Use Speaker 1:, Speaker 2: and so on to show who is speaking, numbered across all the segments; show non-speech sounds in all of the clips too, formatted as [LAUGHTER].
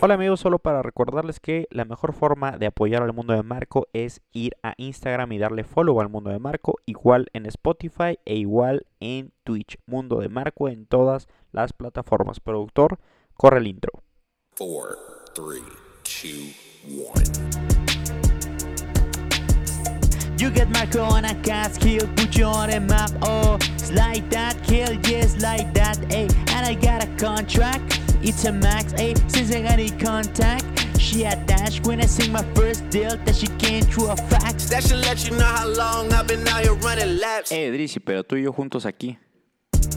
Speaker 1: Hola amigos, solo para recordarles que la mejor forma de apoyar al mundo de Marco es ir a Instagram y darle follow al mundo de Marco, igual en Spotify e igual en Twitch. Mundo de Marco en todas las plataformas. Productor, corre el intro.
Speaker 2: 4, 3, 2, 1.
Speaker 3: You get Marco on a cast kill, put you on a map. Oh, it's like that, kill, yes, like that. Hey, and I got a contract, it's a max. Hey, since I got in contact, she attached when I sing my first deal that she came through a fax.
Speaker 2: That should let you know how long I've been out here running laps.
Speaker 1: Eh, Drizzy, pero tú y yo juntos aquí.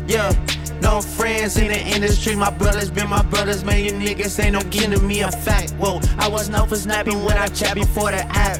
Speaker 2: Yeah, no friends in the industry. My brothers been my brothers, man. You niggas ain't no giving me a fact. Whoa, I was known for snapping when I chat before the app.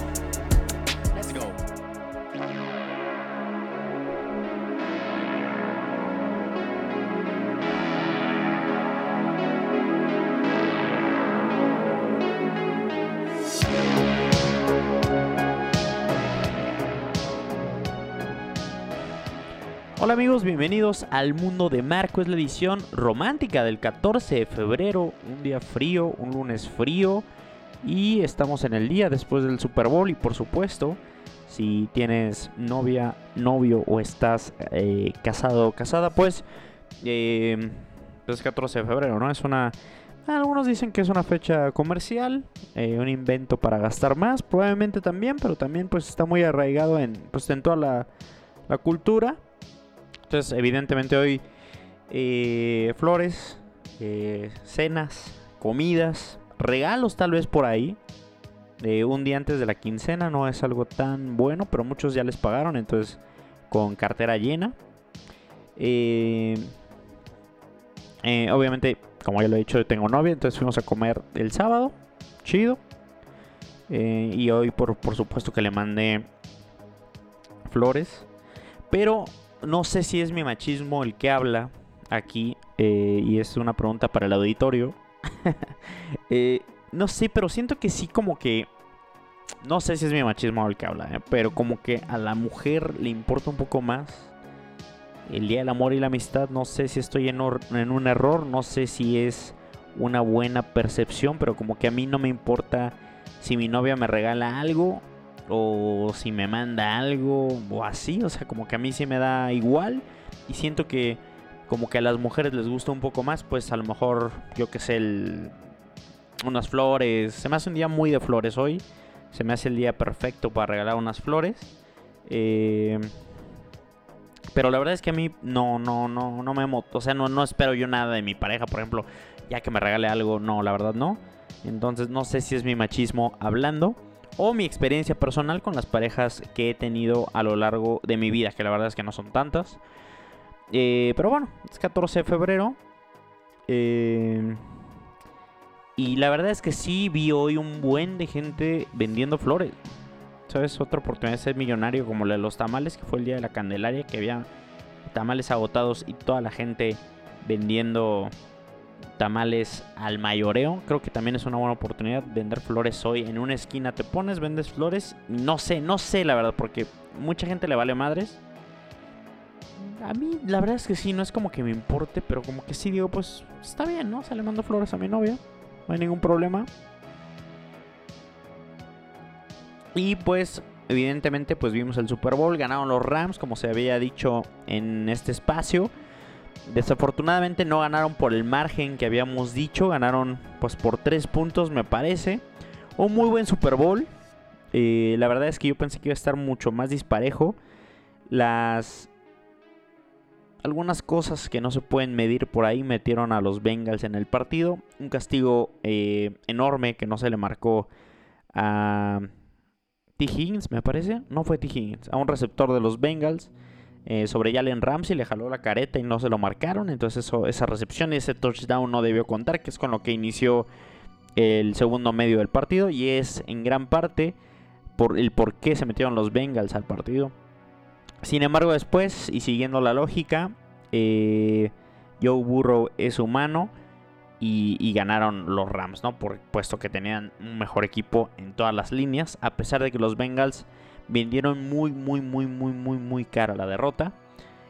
Speaker 1: Bienvenidos al mundo de Marco. Es la edición romántica del 14 de febrero, un día frío, un lunes frío. Y estamos en el día después del Super Bowl y por supuesto, si tienes novia, novio o estás eh, casado o casada, pues eh, es 14 de febrero, ¿no? Es una... Algunos dicen que es una fecha comercial, eh, un invento para gastar más, probablemente también, pero también pues está muy arraigado en, pues, en toda la cultura. Entonces, evidentemente hoy eh, flores, eh, cenas, comidas, regalos tal vez por ahí. Eh, un día antes de la quincena no es algo tan bueno, pero muchos ya les pagaron, entonces con cartera llena. Eh, eh, obviamente, como ya lo he dicho, yo tengo novia, entonces fuimos a comer el sábado, chido. Y hoy por, por supuesto que le mandé flores. Pero no sé si es mi machismo el que habla aquí. eh, y es una pregunta para el auditorio. [LAUGHS] Eh, no sé, pero siento que sí como que... No sé si es mi machismo el que habla, eh, pero como que a la mujer le importa un poco más el Día del Amor y la Amistad. No sé si estoy en, un error, no sé si es una buena percepción, pero como que a mí no me importa si mi novia me regala algo o si me manda algo o así. O sea, como que a mí sí me da igual y siento que como que a las mujeres les gusta un poco más, pues a lo mejor, yo que sé, unas flores. Se me hace un día muy de flores hoy. Se me hace el día perfecto para regalar unas flores. Eh, pero la verdad es que a mí no, no, no, no me emo- O sea, no, no espero yo nada de mi pareja, por ejemplo, ya que me regale algo. No, la verdad no. Entonces no sé si es mi machismo hablando. O mi experiencia personal con las parejas que he tenido a lo largo de mi vida. Que la verdad es que no son tantas. Eh, pero bueno, es 14 de febrero. Eh, y la verdad es que sí vi hoy un buen de gente vendiendo flores. ¿Sabes? Otra oportunidad de ser millonario como la de los tamales, que fue el día de la Candelaria, que había tamales agotados y toda la gente vendiendo tamales al mayoreo. Creo que también es una buena oportunidad vender flores hoy. En una esquina te pones, vendes flores. No sé, no sé la verdad, porque mucha gente le vale madres. A mí la verdad es que sí, no es como que me importe, pero como que sí digo, pues está bien, ¿no? O sea, le mando flores a mi novia. No hay ningún problema. Y pues, evidentemente, pues vimos el Super Bowl. Ganaron los Rams, como se había dicho en este espacio. Desafortunadamente no ganaron por el margen que habíamos dicho. Ganaron pues por 3 puntos, me parece. Un muy buen Super Bowl. Eh, la verdad es que yo pensé que iba a estar mucho más disparejo. Las... Algunas cosas que no se pueden medir por ahí metieron a los Bengals en el partido. Un castigo eh, enorme que no se le marcó a T. Higgins, me parece. No fue T. Higgins, a un receptor de los Bengals. Eh, sobre Jalen Ramsey le jaló la careta y no se lo marcaron. Entonces eso, esa recepción y ese touchdown no debió contar, que es con lo que inició el segundo medio del partido. Y es en gran parte por el por qué se metieron los Bengals al partido. Sin embargo, después, y siguiendo la lógica, eh, Joe Burrow es humano y, ganaron los Rams, ¿no? Por, puesto que tenían un mejor equipo en todas las líneas, a pesar de que los Bengals vendieron muy, muy, muy, muy, muy, muy cara la derrota.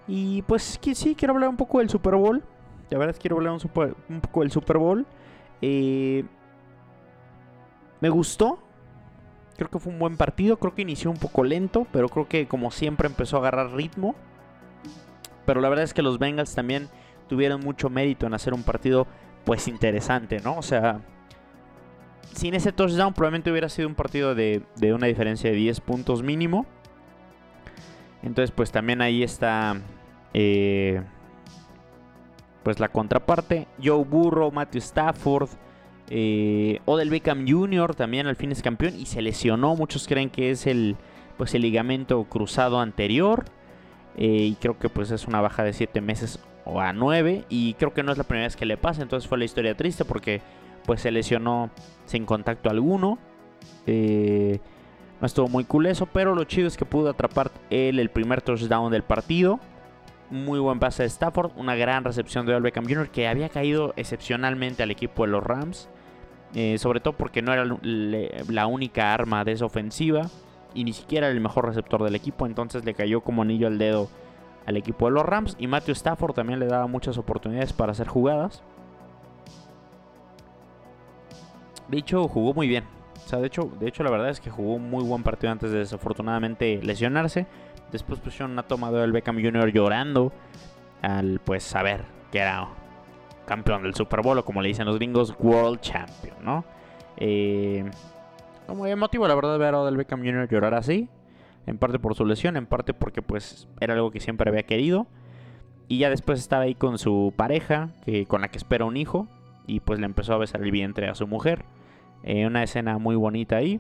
Speaker 1: Y pues sí, quiero hablar un poco del Super Bowl. La verdad es que quiero hablar un, un poco del Super Bowl. Eh, me gustó. Creo que fue un buen partido. Creo que inició un poco lento, pero creo que como siempre empezó a agarrar ritmo. Pero la verdad es que los Bengals también tuvieron mucho mérito en hacer un partido pues interesante, ¿no? O sea, sin ese touchdown probablemente hubiera sido un partido de, una diferencia de 10 puntos mínimo. Entonces pues también ahí está eh, pues la contraparte. Joe Burrow, Matthew Stafford, eh, Odell Beckham Jr. también al fin es campeón y se lesionó. Muchos creen que es el, pues, el ligamento cruzado anterior. Eh, y creo que pues es una baja de 7 meses o a 9. Y creo que no es la primera vez que le pasa. Entonces fue la historia triste porque pues se lesionó sin contacto alguno. Eh, no estuvo muy cool pero lo chido es que pudo atrapar el primer touchdown del partido. Muy buen pase de Stafford, una gran recepción de Odell Beckham Jr. que había caído excepcionalmente al equipo de los Rams. Eh, sobre todo porque no era la única arma de esa ofensiva y ni siquiera el mejor receptor del equipo. Entonces le cayó como anillo al dedo al equipo de los Rams. Y Matthew Stafford también le daba muchas oportunidades para hacer jugadas. De hecho, jugó muy bien. O sea, de hecho, de hecho, la verdad es que jugó un muy buen partido antes de desafortunadamente lesionarse. Después pusieron una toma de Beckham Jr. llorando. Al pues saber que era campeón del Super Bowl, o como le dicen los gringos, World Champion, ¿no? Eh, muy emotivo, la verdad, ver a Odell Beckham Jr. llorar así. En parte por su lesión, en parte porque pues era algo que siempre había querido. Y ya después estaba ahí con su pareja, que, con la que espera un hijo. Y pues le empezó a besar el vientre a su mujer. Eh, una escena muy bonita ahí.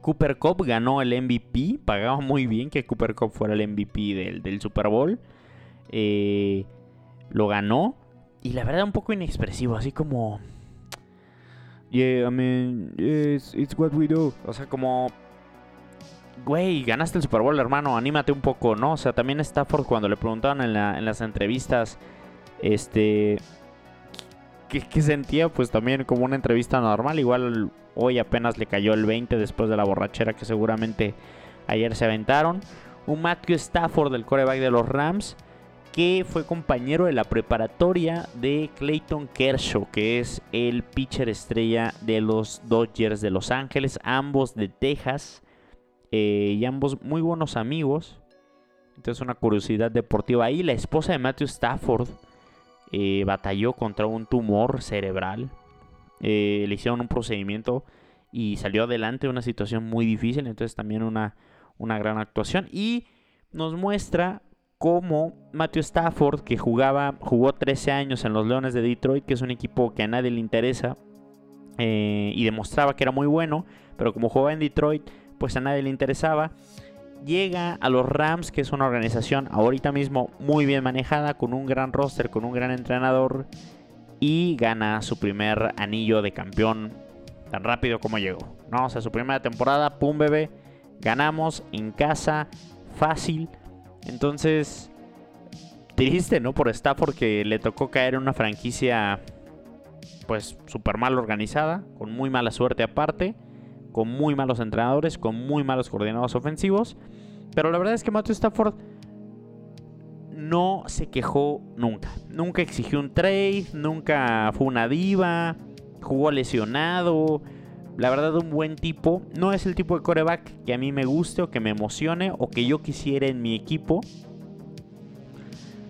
Speaker 1: Cooper Cup ganó el MVP. Pagaba muy bien que Cooper Cup fuera el MVP del, del Super Bowl. Eh, lo ganó. Y la verdad un poco inexpresivo, así como... Yeah, I mean, it's, what we do. O sea, como... Güey, ganaste el Super Bowl, hermano, anímate un poco, ¿no? O sea, también Stafford cuando le preguntaban en, en las entrevistas, este... ¿qué, ¿Qué sentía? Pues también como una entrevista normal. Igual hoy apenas le cayó el 20 después de la borrachera que seguramente ayer se aventaron. Un Matthew Stafford, del coreback de los Rams que fue compañero de la preparatoria de Clayton Kershaw, que es el pitcher estrella de los Dodgers de Los Ángeles, ambos de Texas, eh, y ambos muy buenos amigos. Entonces una curiosidad deportiva ahí. La esposa de Matthew Stafford eh, batalló contra un tumor cerebral. Eh, le hicieron un procedimiento y salió adelante una situación muy difícil. Entonces también una, una gran actuación. Y nos muestra como Matthew Stafford, que jugaba, jugó 13 años en los Leones de Detroit, que es un equipo que a nadie le interesa, eh, y demostraba que era muy bueno, pero como jugaba en Detroit, pues a nadie le interesaba. Llega a los Rams, que es una organización ahorita mismo muy bien manejada, con un gran roster, con un gran entrenador, y gana su primer anillo de campeón tan rápido como llegó. ¿no? O sea, su primera temporada, pum bebé, ganamos en casa, fácil entonces, triste, ¿no? Por Stafford que le tocó caer en una franquicia pues súper mal organizada, con muy mala suerte aparte, con muy malos entrenadores, con muy malos coordinados ofensivos. Pero la verdad es que Matthew Stafford no se quejó nunca. Nunca exigió un trade, nunca fue una diva, jugó lesionado, la verdad, un buen tipo. No es el tipo de coreback que a mí me guste o que me emocione o que yo quisiera en mi equipo.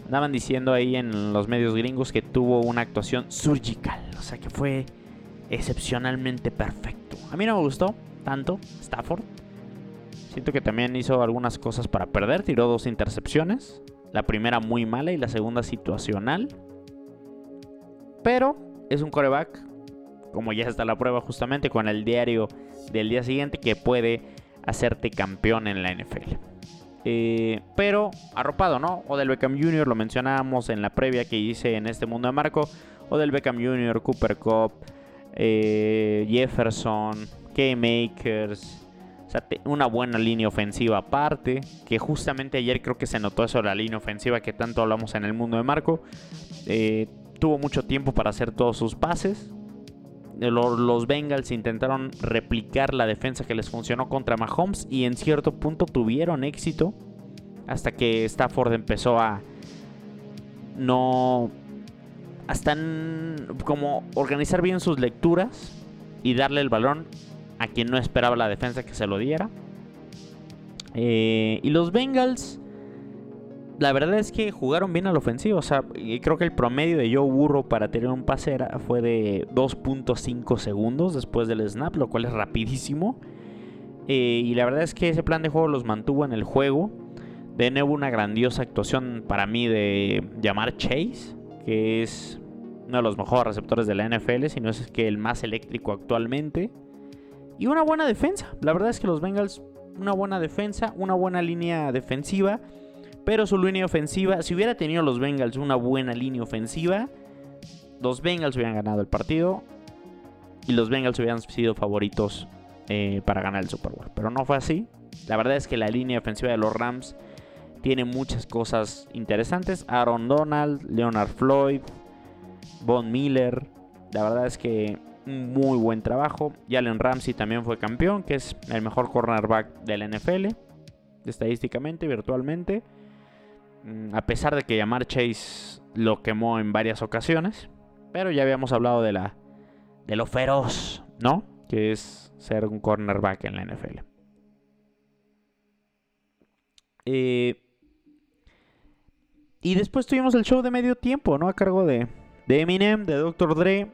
Speaker 1: Andaban diciendo ahí en los medios gringos que tuvo una actuación surgical. O sea que fue excepcionalmente perfecto. A mí no me gustó tanto Stafford. Siento que también hizo algunas cosas para perder. Tiró dos intercepciones. La primera muy mala y la segunda situacional. Pero es un coreback como ya está la prueba justamente con el diario del día siguiente, que puede hacerte campeón en la NFL. Eh, pero arropado, ¿no? Odell Beckham Jr. lo mencionábamos en la previa que hice en este mundo de Marco. Odell Beckham Jr., Cooper Cup, eh, Jefferson, K-Makers, una buena línea ofensiva aparte, que justamente ayer creo que se notó eso la línea ofensiva que tanto hablamos en el mundo de Marco. Eh, tuvo mucho tiempo para hacer todos sus pases. Eh, los Bengals intentaron replicar la defensa que les funcionó contra Mahomes y en cierto punto tuvieron éxito hasta que Stafford empezó a no hasta como organizar bien sus lecturas y darle el balón a quien no esperaba la defensa que se lo diera. Eh, y los Bengals, la verdad es que jugaron bien al ofensivo. O sea, creo que el promedio de Joe Burro para tener un pase fue de 2.5 segundos después del snap, lo cual es rapidísimo. Eh, y la verdad es que ese plan de juego los mantuvo en el juego. De nuevo, una grandiosa actuación para mí de llamar Chase, que es uno de los mejores receptores de la NFL, si no es que el más eléctrico actualmente. Y una buena defensa. La verdad es que los Bengals, una buena defensa, una buena línea defensiva. Pero su línea ofensiva, si hubiera tenido los Bengals una buena línea ofensiva, los Bengals hubieran ganado el partido. Y los Bengals hubieran sido favoritos eh, para ganar el Super Bowl. Pero no fue así. La verdad es que la línea ofensiva de los Rams tiene muchas cosas interesantes. Aaron Donald, Leonard Floyd, Von Miller. La verdad es que un muy buen trabajo. Jalen Ramsey también fue campeón, que es el mejor cornerback de la NFL, estadísticamente, virtualmente. Mm, a pesar de que Yamar Chase lo quemó en varias ocasiones. Pero ya habíamos hablado de la de lo feroz, ¿no? Que es ser un cornerback en la NFL. Eh, y después tuvimos el show de medio tiempo, ¿no? A cargo de, de Eminem, de Dr. Dre.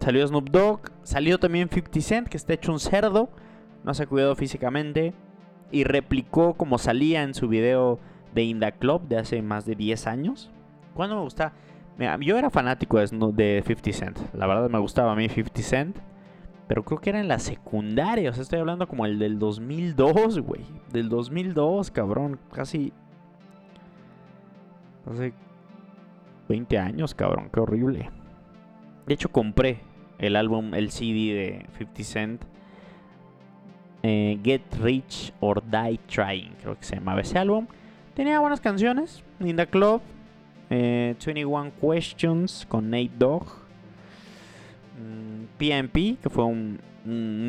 Speaker 1: Salió Snoop Dogg. Salió también 50 Cent, que está hecho un cerdo. No se ha cuidado físicamente. Y replicó como salía en su video de Inda Club de hace más de 10 años. Cuando me gusta. yo era fanático de 50 Cent. La verdad me gustaba a mí 50 Cent. Pero creo que era en la secundaria. O sea, estoy hablando como el del 2002, güey. Del 2002, cabrón. Casi. Hace 20 años, cabrón. Qué horrible. De hecho, compré el álbum, el CD de 50 Cent. Eh, Get Rich or Die Trying, creo que se llamaba ese álbum. Tenía buenas canciones. Linda Club. 21 eh, Questions con Nate Dogg. PMP, mm, que fue un,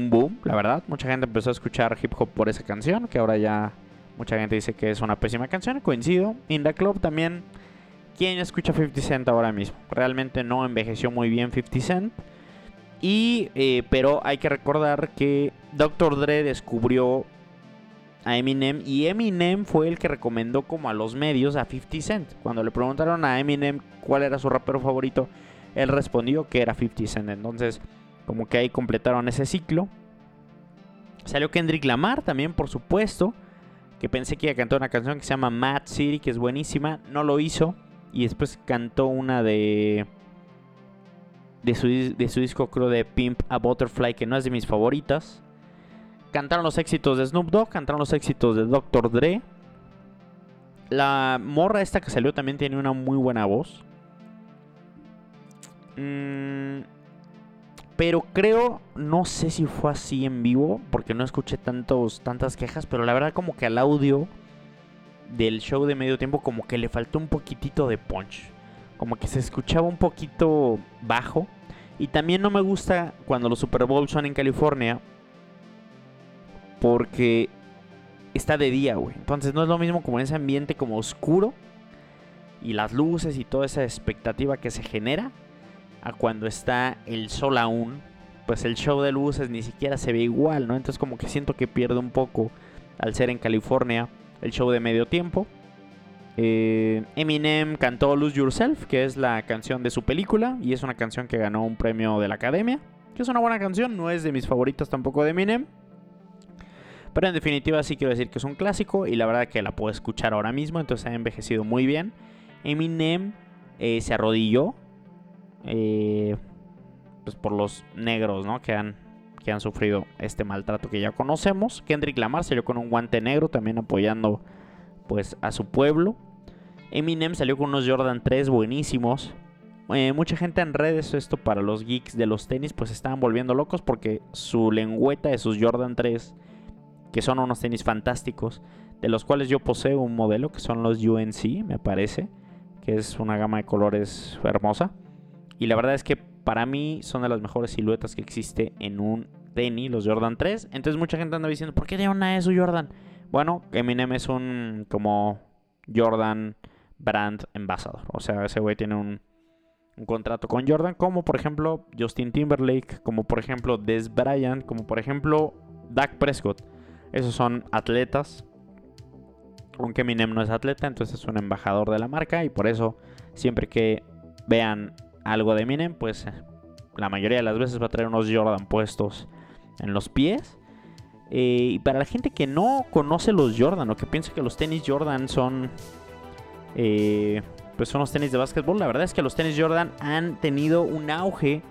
Speaker 1: boom, la verdad. Mucha gente empezó a escuchar hip hop por esa canción, que ahora ya mucha gente dice que es una pésima canción. Coincido. In the Club también ¿Quién escucha 50 Cent ahora mismo? Realmente no envejeció muy bien 50 Cent. Y, eh, pero hay que recordar que Dr. Dre descubrió a Eminem y Eminem fue el que recomendó como a los medios a 50 Cent. Cuando le preguntaron a Eminem cuál era su rapero favorito, él respondió que era 50 Cent. Entonces, como que ahí completaron ese ciclo. Salió Kendrick Lamar también, por supuesto. Que pensé que iba a cantar una canción que se llama Mad City, que es buenísima. No lo hizo. Y después cantó una de. De su, de su disco, creo, de Pimp a Butterfly, que no es de mis favoritas. Cantaron los éxitos de Snoop Dogg, cantaron los éxitos de Dr. Dre. La morra esta que salió también tiene una muy buena voz. Mm, pero creo, no sé si fue así en vivo, porque no escuché tantos, tantas quejas, pero la verdad como que al audio del show de medio tiempo como que le faltó un poquitito de punch. Como que se escuchaba un poquito bajo. Y también no me gusta cuando los Super Bowls son en California. Porque está de día, güey. Entonces no es lo mismo como en ese ambiente como oscuro. Y las luces y toda esa expectativa que se genera. A cuando está el sol aún. Pues el show de luces ni siquiera se ve igual, ¿no? Entonces como que siento que pierde un poco al ser en California el show de medio tiempo. Eh, Eminem cantó Lose Yourself, que es la canción de su película, y es una canción que ganó un premio de la academia, que es una buena canción, no es de mis favoritas tampoco de Eminem. Pero en definitiva sí quiero decir que es un clásico y la verdad que la puedo escuchar ahora mismo, entonces ha envejecido muy bien. Eminem eh, se arrodilló eh, pues por los negros ¿no? que han que han sufrido este maltrato que ya conocemos. Kendrick Lamar salió con un guante negro también apoyando pues a su pueblo. Eminem salió con unos Jordan 3 buenísimos. Eh, mucha gente en redes, esto para los geeks de los tenis, pues estaban volviendo locos porque su lengüeta de sus Jordan 3 que son unos tenis fantásticos, de los cuales yo poseo un modelo que son los UNC, me parece, que es una gama de colores hermosa. Y la verdad es que para mí son de las mejores siluetas que existe en un tenis, los Jordan 3. Entonces mucha gente anda diciendo, ¿por qué de una eso Jordan? Bueno, Eminem es un como Jordan brand ambassador. O sea, ese güey tiene un, un contrato con Jordan, como por ejemplo Justin Timberlake, como por ejemplo Des Bryant, como por ejemplo Dak Prescott. Esos son atletas. Aunque Eminem no es atleta, entonces es un embajador de la marca y por eso siempre que vean algo de Eminem, pues eh, la mayoría de las veces va a traer unos Jordan puestos en los pies. Eh, y para la gente que no conoce los Jordan o que piensa que los tenis Jordan son eh, pues son los tenis de básquetbol, la verdad es que los tenis Jordan han tenido un auge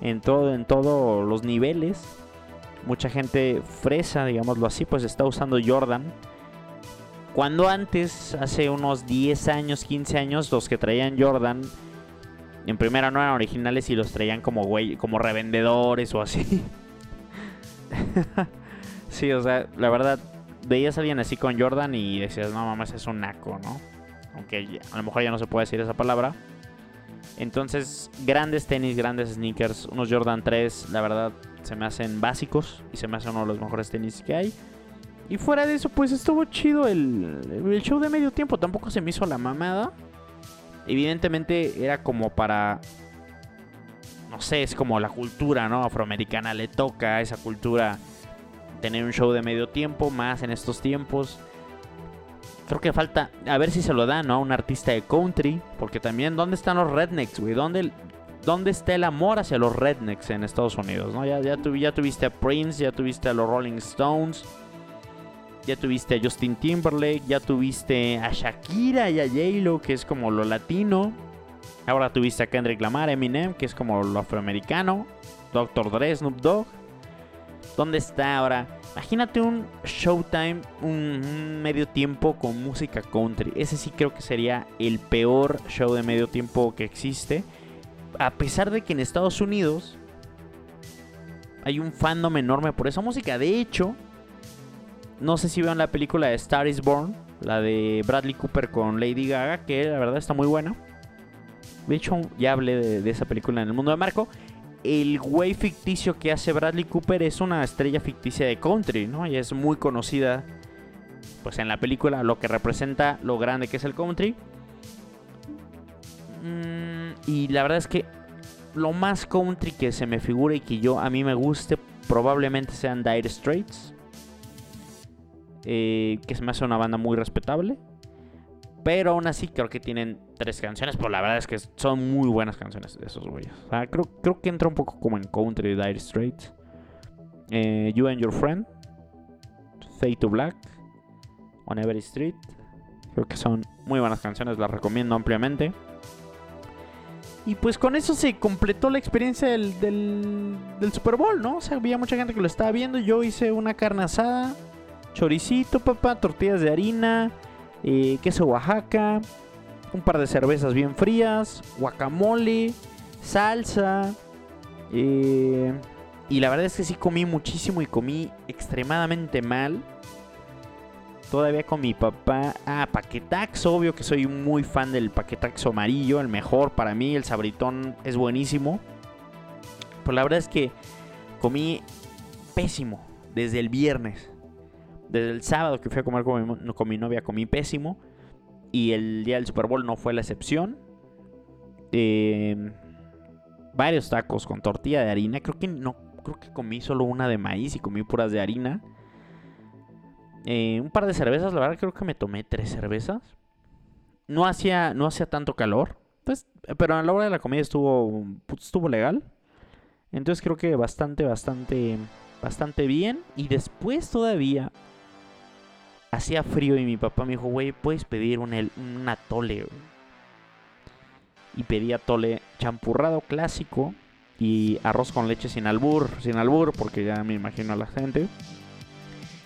Speaker 1: en todo en todos los niveles mucha gente fresa, digámoslo así, pues está usando Jordan. Cuando antes, hace unos 10 años, 15 años, los que traían Jordan, en primera no eran originales y los traían como güey, como revendedores o así. [LAUGHS] sí, o sea, la verdad, veías a alguien así con Jordan y decías, no mames, es un naco, ¿no? Aunque a lo mejor ya no se puede decir esa palabra. Entonces, grandes tenis, grandes sneakers, unos Jordan 3, la verdad, se me hacen básicos y se me hacen uno de los mejores tenis que hay. Y fuera de eso, pues estuvo chido el, el show de medio tiempo. Tampoco se me hizo la mamada. Evidentemente era como para... No sé, es como la cultura, ¿no? Afroamericana le toca a esa cultura tener un show de medio tiempo, más en estos tiempos. Creo que falta, a ver si se lo dan, ¿no? A un artista de country. Porque también, ¿dónde están los rednecks, güey? ¿Dónde, dónde está el amor hacia los rednecks en Estados Unidos, ¿no? Ya, ya, ya tuviste a Prince, ya tuviste a los Rolling Stones, ya tuviste a Justin Timberlake, ya tuviste a Shakira y a J-Lo, que es como lo latino. Ahora tuviste a Kendrick Lamar, Eminem, que es como lo afroamericano. Dr. Dre, Snoop Dogg. ¿Dónde está ahora? Imagínate un Showtime, un, medio tiempo con música country. Ese sí creo que sería el peor show de medio tiempo que existe a pesar de que en Estados Unidos hay un fandom enorme por esa música. De hecho, no sé si vean la película de Star is Born, la de Bradley Cooper con Lady Gaga, que la verdad está muy buena. De hecho, ya hablé de, esa película en el mundo de Marco. El güey ficticio que hace Bradley Cooper es una estrella ficticia de country, ¿no? Y es muy conocida, pues en la película, lo que representa lo grande que es el country. Mm, y la verdad es que lo más country que se me figura y que yo a mí me guste probablemente sean Dire Straits. Eh, que se me hace una banda muy respetable. Pero aún así creo que tienen tres canciones. Pero la verdad es que son muy buenas canciones esos güeyes. Creo, creo que entra un poco como en country Dire Straits. Eh, you and Your Friend. Fade to Black. On Every Street. Creo que son muy buenas canciones. Las recomiendo ampliamente. Y pues con eso se completó la experiencia del, del, Super Bowl, ¿no? O sea, había mucha gente que lo estaba viendo. Yo hice una carne asada, choricito, papá, tortillas de harina, eh, queso Oaxaca, un par de cervezas bien frías, guacamole, salsa. Eh, y la verdad es que sí comí muchísimo y comí extremadamente mal. Todavía con mi papá. Ah, paquetax, obvio que soy muy fan del paquetax amarillo, el mejor para mí. El sabritón es buenísimo. Pues la verdad es que comí pésimo desde el viernes. Desde el sábado que fui a comer con mi, novia comí pésimo. Y el día del Super Bowl no fue la excepción. Eh, varios tacos con tortilla de harina. Creo que no, creo que comí solo una de maíz y comí puras de harina. Eh, un par de cervezas, la verdad creo que me tomé tres cervezas. No hacía, no hacía tanto calor. Pues, pero a la hora de la comida estuvo, pues, estuvo legal. Entonces creo que bastante, bastante, bastante bien. Y después todavía hacía frío y mi papá me dijo, güey, puedes pedir un, un atole. Y pedí atole champurrado clásico y arroz con leche sin albur, sin albur, porque ya me imagino a la gente.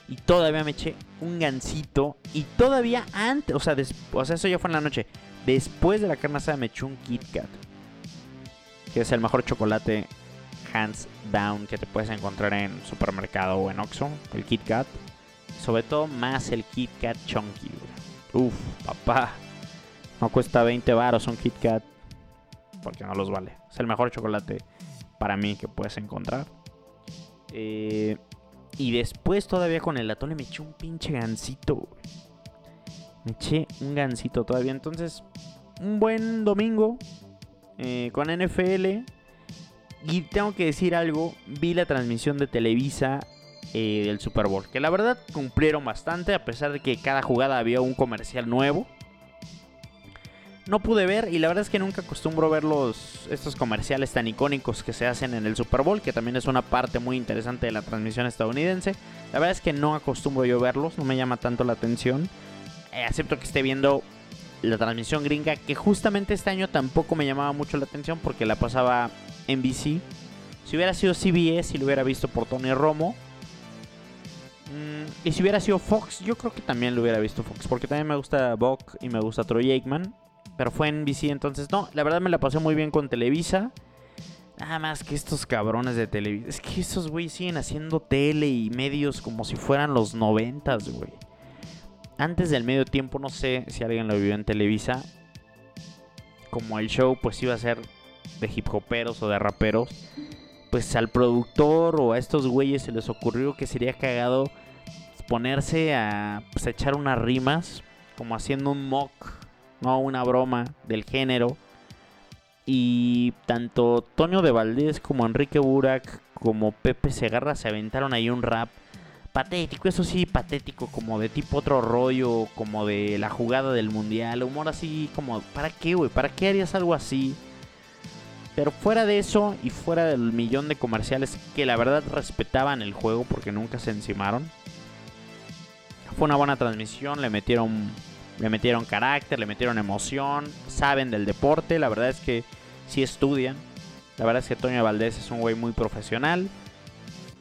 Speaker 1: Y todavía me eché un gansito. Y todavía antes, o sea, o sea, eso ya fue en la noche. Después de la carne asada me eché un Kit Kat. Que es el mejor chocolate hands down que te puedes encontrar en supermercado o en Oxxo. El Kit Kat. Sobre todo más el Kit Kat Chunky. Uf, papá. No cuesta 20 baros un Kit Kat. Porque no los vale. Es el mejor chocolate para mí que puedes encontrar. Eh, y después todavía con el atole me eché un pinche gansito. Me eché un gansito todavía. Entonces, un buen domingo eh, con NFL. Y tengo que decir algo. Vi la transmisión de Televisa eh, del Super Bowl. Que la verdad cumplieron bastante. A pesar de que cada jugada había un comercial nuevo no pude ver y la verdad es que nunca acostumbro ver los, estos comerciales tan icónicos que se hacen en el Super Bowl, que también es una parte muy interesante de la transmisión estadounidense. La verdad es que no acostumbro yo verlos, no me llama tanto la atención. Eh, acepto que esté viendo la transmisión gringa, que justamente este año tampoco me llamaba mucho la atención porque la pasaba en. Si hubiera sido CBS y lo hubiera visto por Tony Romo. Y si hubiera sido Fox, yo creo que también lo hubiera visto Fox. Porque también me gusta Buck y me gusta Troy Aikman. Pero fue en BC, entonces no, la verdad me la pasé muy bien con Televisa. Nada más que estos cabrones de Televisa. Es que estos güey siguen haciendo tele y medios como si fueran los noventas, güey. Antes del medio tiempo, no sé si alguien lo vio en Televisa. Como el show pues iba a ser de hip hoperos o de raperos. Pues al productor o a estos güeyes se les ocurrió que sería cagado ponerse a pues, echar unas rimas. Como haciendo un mock no una broma del género. Y tanto Toño de Valdés como Enrique Burak como Pepe Segarra se aventaron ahí un rap patético, eso sí, patético, como de tipo otro rollo, como de la jugada del mundial, humor así como, ¿para qué, güey? ¿Para qué harías algo así? Pero fuera de eso y fuera del millón de comerciales que la verdad respetaban el juego porque nunca se encimaron, fue una buena transmisión, le metieron le metieron carácter, le metieron emoción, saben del deporte, la verdad es que sí estudian. La verdad es que Toño Valdés es un güey muy profesional.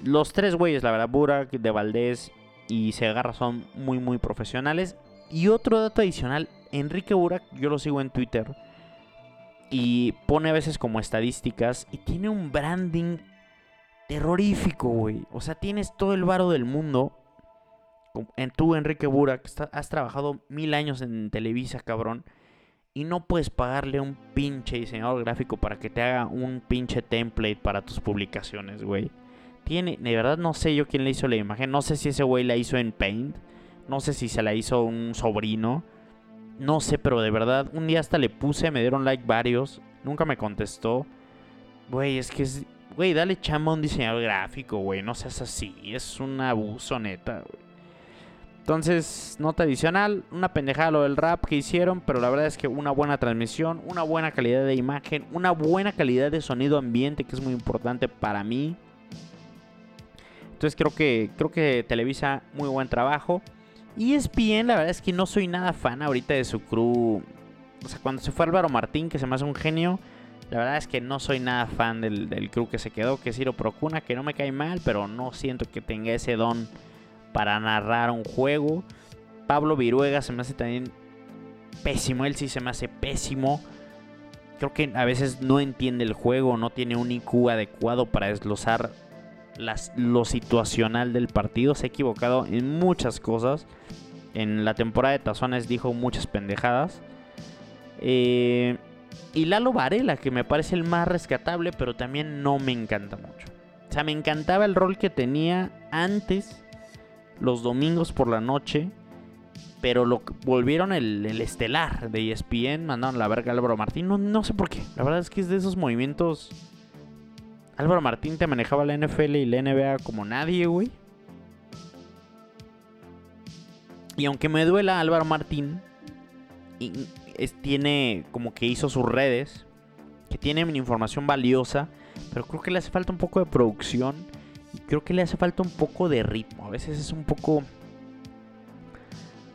Speaker 1: Los tres güeyes, la verdad, Burak, de Valdés y Segarra son muy, muy profesionales. Y otro dato adicional, Enrique Burak, yo lo sigo en Twitter. Y pone a veces como estadísticas. Y tiene un branding terrorífico, güey. O sea, tienes todo el varo del mundo en tú, Enrique Burak, has trabajado mil años en Televisa, cabrón. Y no puedes pagarle un pinche diseñador gráfico para que te haga un pinche template para tus publicaciones, güey. Tiene, de verdad no sé yo quién le hizo la imagen. No sé si ese güey la hizo en Paint. No sé si se la hizo un sobrino. No sé, pero de verdad, un día hasta le puse, me dieron like varios. Nunca me contestó. Güey, es que es. Güey, dale chamba a un diseñador gráfico, güey. No seas así. Es un abuso, neta, güey. Entonces, nota adicional, una pendejada lo del rap que hicieron, pero la verdad es que una buena transmisión, una buena calidad de imagen, una buena calidad de sonido ambiente, que es muy importante para mí. Entonces creo que, creo que Televisa, muy buen trabajo. Y es bien, la verdad es que no soy nada fan ahorita de su crew. O sea, cuando se fue Álvaro Martín, que se me hace un genio, la verdad es que no soy nada fan del, del crew que se quedó, que es Ciro Procuna, que no me cae mal, pero no siento que tenga ese don para narrar un juego. Pablo Viruega se me hace también pésimo, él sí se me hace pésimo. Creo que a veces no entiende el juego, no tiene un IQ adecuado para desglosar las, lo situacional del partido. Se ha equivocado en muchas cosas. En la temporada de Tazones dijo muchas pendejadas. Eh, y Lalo Varela, que me parece el más rescatable, pero también no me encanta mucho. O sea, me encantaba el rol que tenía antes los domingos por la noche. Pero lo volvieron el, estelar de ESPN. Mandaron la verga a Álvaro Martín. No, no sé por qué. La verdad es que es de esos movimientos. Álvaro Martín te manejaba la NFL y la NBA como nadie, güey. Y aunque me duela Álvaro Martín, tiene como que hizo sus redes, que tienen información valiosa, pero creo que le hace falta un poco de producción creo que le hace falta un poco de ritmo. A veces es un poco. Un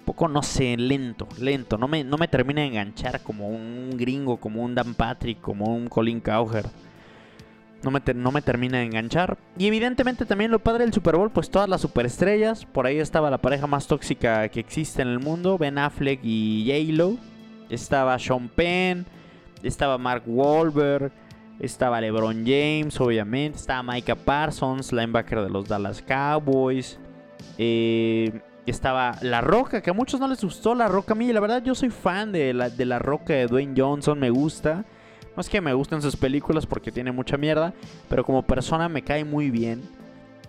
Speaker 1: poco, no sé, lento, lento. No me, no me termina de enganchar como un gringo, como un Dan Patrick, como un Colin Cowher. No me, no me termina de enganchar. Y evidentemente también lo padre del Super Bowl, pues todas las superestrellas. Por ahí estaba la pareja más tóxica que existe en el mundo, Ben Affleck y J-Lo. Estaba Sean Penn, estaba Mark Wahlberg, estaba LeBron James, obviamente. Estaba Micah Parsons, linebacker de los Dallas Cowboys. Eh, estaba La Roca, que a muchos no les gustó La Roca. A mí, la verdad, yo soy fan de la, de la Roca de Dwayne Johnson, me gusta. No es que me gusten sus películas porque tiene mucha mierda, pero como persona me cae muy bien.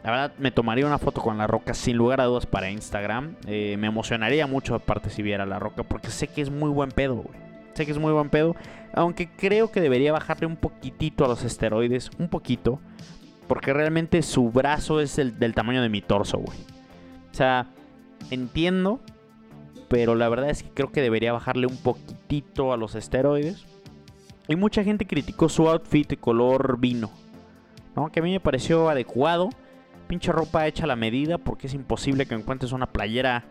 Speaker 1: La verdad, me tomaría una foto con La Roca sin lugar a dudas para Instagram. Eh, me emocionaría mucho aparte si viera La Roca porque sé que es muy buen pedo, güey. Sé que es muy buen pedo. Aunque creo que debería bajarle un poquitito a los esteroides. Un poquito. Porque realmente su brazo es el, del tamaño de mi torso, güey. O sea, entiendo. Pero la verdad es que creo que debería bajarle un poquitito a los esteroides. Y mucha gente criticó su outfit de color vino. ¿no? Que a mí me pareció adecuado pinche ropa hecha a la medida porque es imposible que encuentres una playera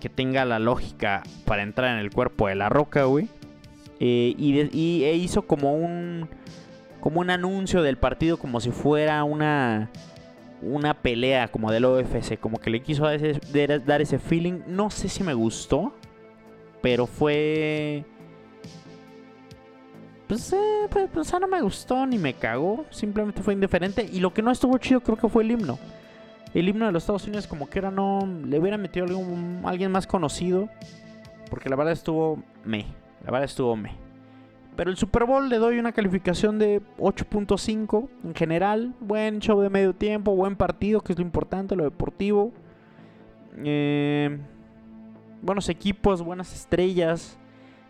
Speaker 1: que tenga la lógica para entrar en el cuerpo de la roca, güey. Eh, y, e hizo como un como un anuncio del partido como si fuera una una pelea como del OFC, como que le quiso dar ese feeling. No sé si me gustó, pero fue pues, eh, pues, pues no me gustó ni me cagó. Simplemente fue indiferente. Y lo que no estuvo chido creo que fue el himno. El himno de los Estados Unidos como que era no... Le hubiera metido algún, alguien más conocido. Porque la verdad estuvo me. La verdad estuvo me. Pero el Super Bowl le doy una calificación de 8.5 en general. Buen show de medio tiempo, buen partido, que es lo importante, lo deportivo. Eh, buenos equipos, buenas estrellas.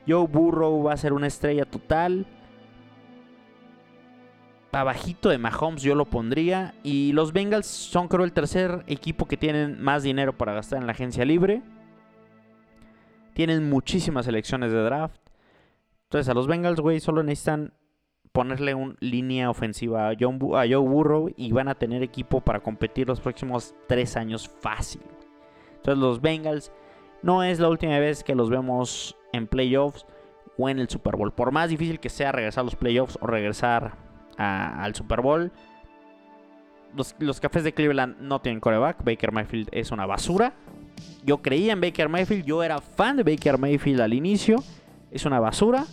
Speaker 1: Joe Burrow va a ser una estrella total. Abajito de Mahomes yo lo pondría. Y los Bengals son creo el tercer equipo que tienen más dinero para gastar en la agencia libre. Tienen muchísimas elecciones de draft. Entonces a los Bengals, güey, solo necesitan ponerle una línea ofensiva a, a Joe Burrow y van a tener equipo para competir los próximos tres años fácil. Entonces los Bengals no es la última vez que los vemos en playoffs o en el Super Bowl. Por más difícil que sea regresar a los playoffs o regresar al Super Bowl, los, cafés de Cleveland no tienen coreback. Baker Mayfield es una basura. Yo creía en Baker Mayfield, yo era fan de Baker Mayfield al inicio. Es una basura.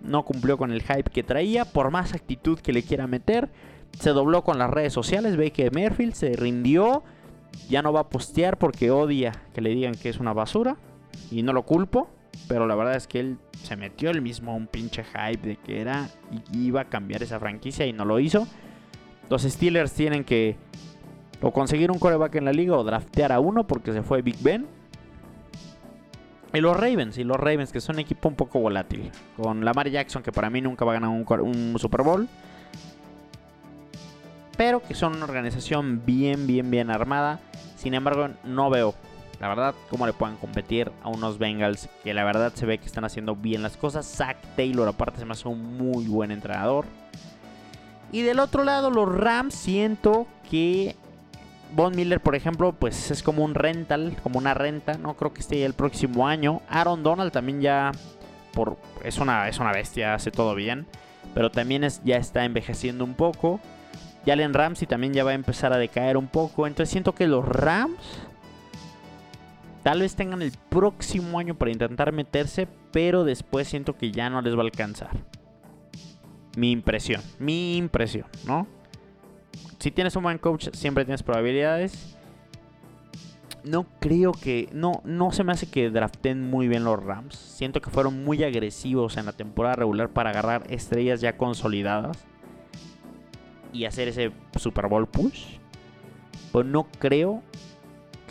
Speaker 1: No cumplió con el hype que traía, por más actitud que le quiera meter. Se dobló con las redes sociales. Baker Mayfield se rindió. Ya no va a postear porque odia que le digan que es una basura. Y no lo culpo. Pero la verdad es que él se metió él mismo un pinche hype de que era y iba a cambiar esa franquicia y no lo hizo. Los Steelers tienen que o conseguir un coreback en la liga o draftear a uno porque se fue Big Ben. Y los Ravens, y los Ravens, que son un equipo un poco volátil. Con Lamar Jackson, que para mí nunca va a ganar un, un Super Bowl. Pero que son una organización bien, bien, bien armada. Sin embargo, no veo la verdad, cómo le puedan competir a unos Bengals que la verdad se ve que están haciendo bien las cosas. Zach Taylor aparte se me hace un muy buen entrenador. Y del otro lado, los Rams siento que Von Miller, por ejemplo, pues es como un rental, como una renta, no creo que esté el próximo año. Aaron Donald también ya por es una es una bestia, hace todo bien, pero también es, ya está envejeciendo un poco. Jalen Ramsey también ya va a empezar a decaer un poco, entonces siento que los Rams Tal vez tengan el próximo año para intentar meterse, pero después siento que ya no les va a alcanzar. Mi impresión, mi impresión, ¿no? Si tienes un buen coach, siempre tienes probabilidades. No creo que. No, no se me hace que draften muy bien los Rams. Siento que fueron muy agresivos en la temporada regular para agarrar estrellas ya consolidadas y hacer ese Super Bowl push. Pero no creo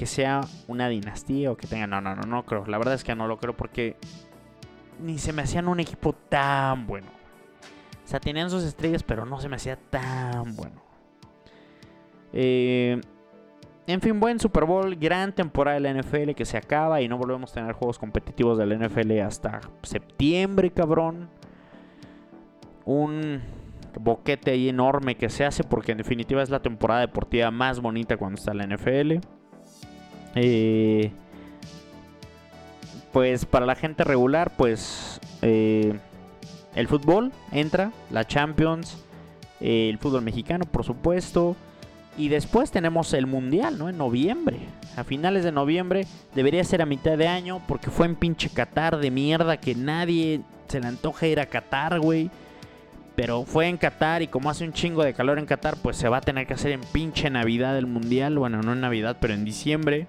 Speaker 1: que sea una dinastía o que tenga. No, no, no, no creo. La verdad es que no lo creo porque ni se me hacían un equipo tan bueno. O sea, tenían sus estrellas, pero no se me hacía tan bueno. Eh, en fin, buen Super Bowl, gran temporada de la NFL que se acaba y no volvemos a tener juegos competitivos de la NFL hasta septiembre, cabrón. Un boquete ahí enorme que se hace porque en definitiva es la temporada deportiva más bonita cuando está la NFL. Eh, pues para la gente regular, pues eh, el fútbol entra, la Champions, el fútbol mexicano, por supuesto. Y después tenemos el Mundial, ¿no? En noviembre. A finales de noviembre. Debería ser a mitad de año. Porque fue en pinche Qatar de mierda. Que nadie se le antoja ir a Qatar, güey. Pero fue en Qatar y como hace un chingo de calor en Qatar, pues se va a tener que hacer en pinche Navidad el Mundial. Bueno, no en Navidad, pero en diciembre.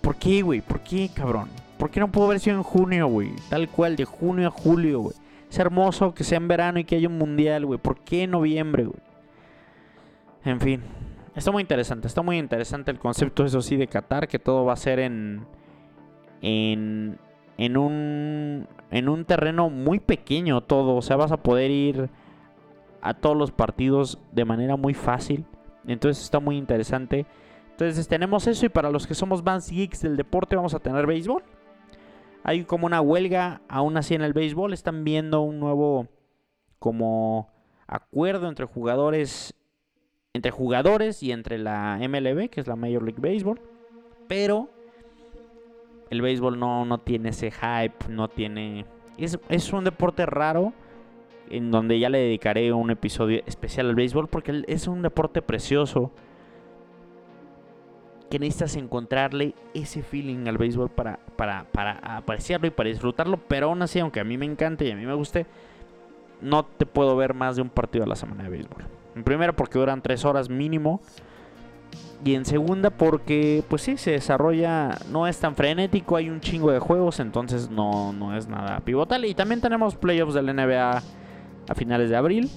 Speaker 1: ¿por qué, güey? ¿Por qué, cabrón? ¿Por qué no puedo haber sido en junio, güey? Tal cual, de junio a julio, güey. Es hermoso que sea en verano y que haya un mundial, güey. ¿Por qué en noviembre, güey? En fin. Está muy interesante, está muy interesante el concepto, eso sí, de Qatar, que todo va a ser en. En. En un. En un terreno muy pequeño todo. O sea, vas a poder ir a todos los partidos de manera muy fácil. Entonces está muy interesante. Entonces tenemos eso y para los que somos más geeks del deporte vamos a tener béisbol. Hay como una huelga aún así en el béisbol. Están viendo un nuevo como acuerdo entre jugadores entre jugadores y entre la MLB, que es la Major League Baseball. Pero el béisbol no, no tiene ese hype, no tiene... Es, es un deporte raro en donde ya le dedicaré un episodio especial al béisbol porque es un deporte precioso que necesitas encontrarle ese feeling al béisbol para, para, para apreciarlo y para disfrutarlo, pero aún así, aunque a mí me encante y a mí me guste, no te puedo ver más de un partido a la semana de béisbol. En porque duran tres horas mínimo. Y en segunda porque, pues sí, se desarrolla, no es tan frenético, hay un chingo de juegos, entonces no, no es nada pivotal. Y también tenemos playoffs del NBA a finales de abril.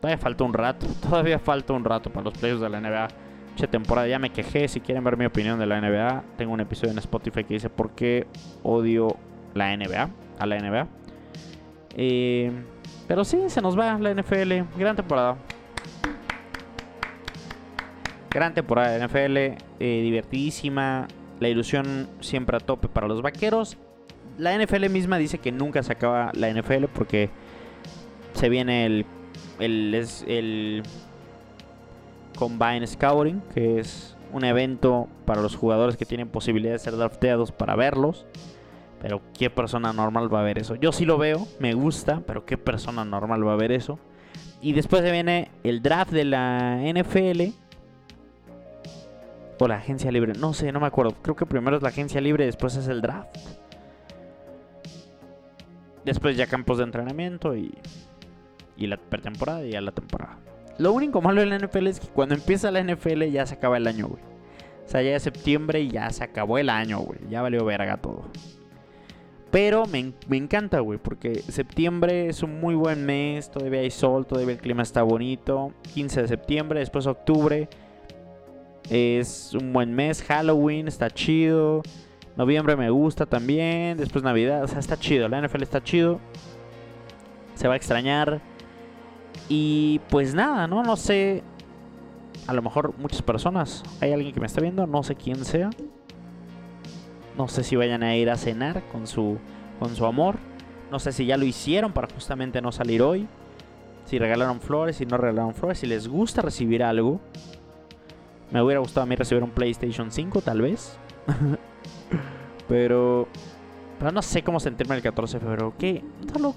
Speaker 1: Todavía falta un rato, [LAUGHS] todavía falta un rato para los playoffs de la NBA. Mucha temporada, ya me quejé. Si quieren ver mi opinión de la NBA, tengo un episodio en Spotify que dice por qué odio la NBA, a la NBA. Eh, pero sí, se nos va la NFL. Gran temporada. Gran temporada de NFL, eh, divertidísima. La ilusión siempre a tope para los vaqueros. La NFL misma dice que nunca se acaba la NFL porque se viene el, el, el Combine Scouting, que es un evento para los jugadores que tienen posibilidad de ser drafteados para verlos. Pero ¿qué persona normal va a ver eso? Yo sí lo veo, me gusta, pero ¿qué persona normal va a ver eso? Y después se viene el draft de la NFL. O la agencia libre, no sé, no me acuerdo. Creo que primero es la agencia libre, después es el draft. Después ya campos de entrenamiento y y la pretemporada y ya la temporada. Lo único malo de la NFL es que cuando empieza la NFL ya se acaba el año, güey. O sea, ya es septiembre y ya se acabó el año, güey. Ya valió verga todo. Pero me, me encanta, güey, porque septiembre es un muy buen mes. Todavía hay sol, todavía el clima está bonito. 15 de septiembre, después octubre. Es un buen mes. Halloween está chido. Noviembre me gusta también. Después Navidad. O sea, está chido. La NFL está chido. Se va a extrañar. Y pues nada, ¿no? No sé. A lo mejor muchas personas. Hay alguien que me está viendo, no sé quién sea. No sé si vayan a ir a cenar con su, con su amor. No sé si ya lo hicieron para justamente no salir hoy. Si regalaron flores, si no regalaron flores. Si les gusta recibir algo. Me hubiera gustado a mí recibir un PlayStation 5, tal vez. [LAUGHS] pero. Pero no sé cómo sentirme el 14 de febrero. ¿Qué?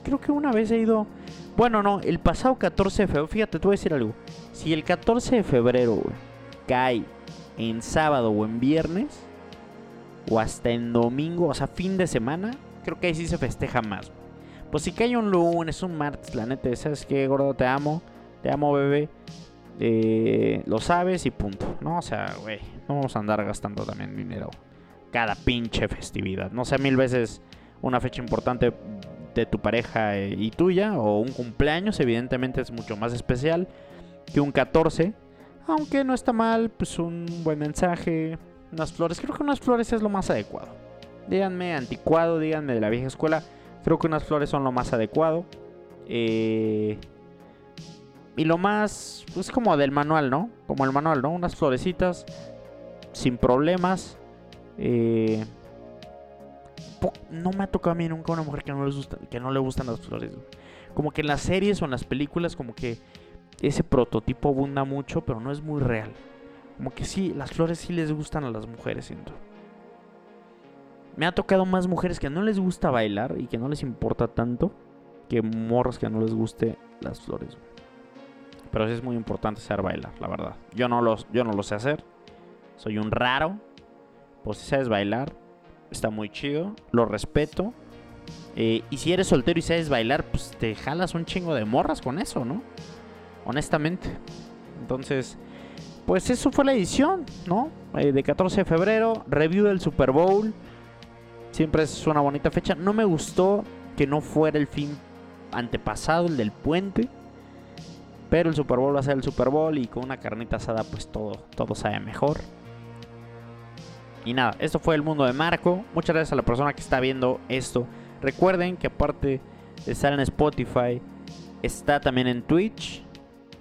Speaker 1: creo que una vez he ido bueno, no, el pasado 14 de febrero, fíjate, te voy a decir algo. Si el 14 de febrero cae en sábado o en viernes, o hasta en domingo, o sea, fin de semana, creo que ahí sí se festeja más. Pues si cae un lunes, un martes, la neta, ¿sabes qué, gordo? Te amo, te amo, bebé. Eh, lo sabes y punto, ¿no? O sea, güey, no vamos a andar gastando también dinero cada pinche festividad. No sé, mil veces una fecha importante de tu pareja y tuya, o un cumpleaños, evidentemente es mucho más especial que un 14. Aunque no está mal, pues un buen mensaje, unas flores. Creo que unas flores es lo más adecuado. Díganme anticuado, díganme de la vieja escuela. Creo que unas flores son lo más adecuado. Eh, y lo más, pues como del manual, ¿no? Como el manual, ¿no? Unas florecitas sin problemas. Eh, no me ha tocado a mí nunca una mujer que no, les gusta, que no le gustan las flores. Como que en las series o en las películas, como que ese prototipo abunda mucho, pero no es muy real. Como que sí, las flores sí les gustan a las mujeres, siento. Me ha tocado más mujeres que no les gusta bailar y que no les importa tanto que morros que no les guste las flores. Pero sí es muy importante saber bailar, la verdad. Yo no, yo no lo sé hacer. Soy un raro. Pues si sabes bailar, está muy chido, lo respeto. Eh, y si eres soltero y sabes bailar, pues te jalas un chingo de morras con eso, ¿no? Honestamente. Entonces, pues eso fue la edición, ¿no? Eh, de 14 de febrero, review del Super Bowl. Siempre es una bonita fecha. No me gustó que no fuera el fin antepasado, el del puente. Pero el Super Bowl va a ser el Super Bowl y con una carnita asada pues todo, todo sabe mejor. Y nada, esto fue el mundo de Marco. Muchas gracias a la persona que está viendo esto. Recuerden que aparte de estar en Spotify, está también en Twitch.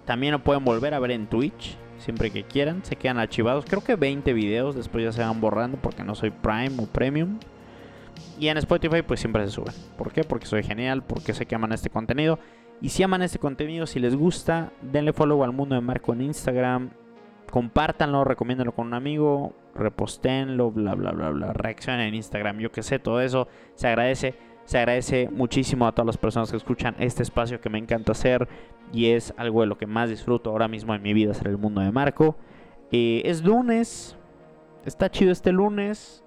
Speaker 1: También lo pueden volver a ver en Twitch, siempre que quieran. Se quedan archivados. Creo que 20 videos, después ya se van borrando porque no soy Prime o Premium. Y en Spotify pues siempre se suben. ¿Por qué? Porque soy genial, porque sé que aman este contenido. Y si aman este contenido, si les gusta, denle follow al mundo de Marco en Instagram. Compártanlo, recomiéndenlo con un amigo, repostenlo, bla, bla, bla, bla. Reaccionen en Instagram, yo que sé, todo eso se agradece. Se agradece muchísimo a todas las personas que escuchan este espacio que me encanta hacer y es algo de lo que más disfruto ahora mismo en mi vida, ser el mundo de Marco. Eh, es lunes, está chido este lunes.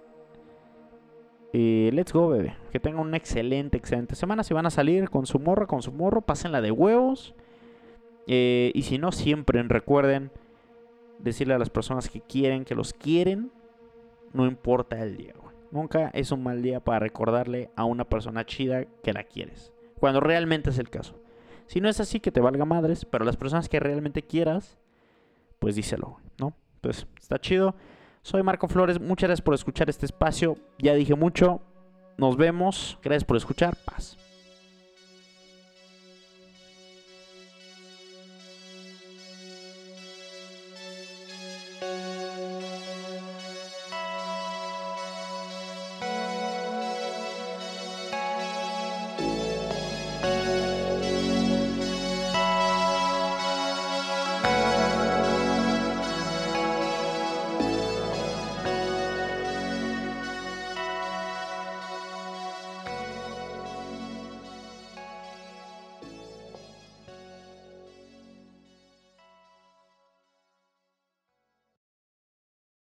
Speaker 1: Let's go, bebé. Que tengan una excelente, excelente semana. Si van a salir con su morra, con su morro, pásenla de huevos. Eh, y si no, siempre recuerden decirle a las personas que quieren que los quieren. No importa el día, güey. Nunca es un mal día para recordarle a una persona chida que la quieres. Cuando realmente es el caso. Si no es así, que te valga madres. Pero las personas que realmente quieras, pues díselo, ¿no? Pues está chido. Soy Marco Flores, muchas gracias por escuchar este espacio. Ya dije mucho. Nos vemos. Gracias por escuchar. Paz.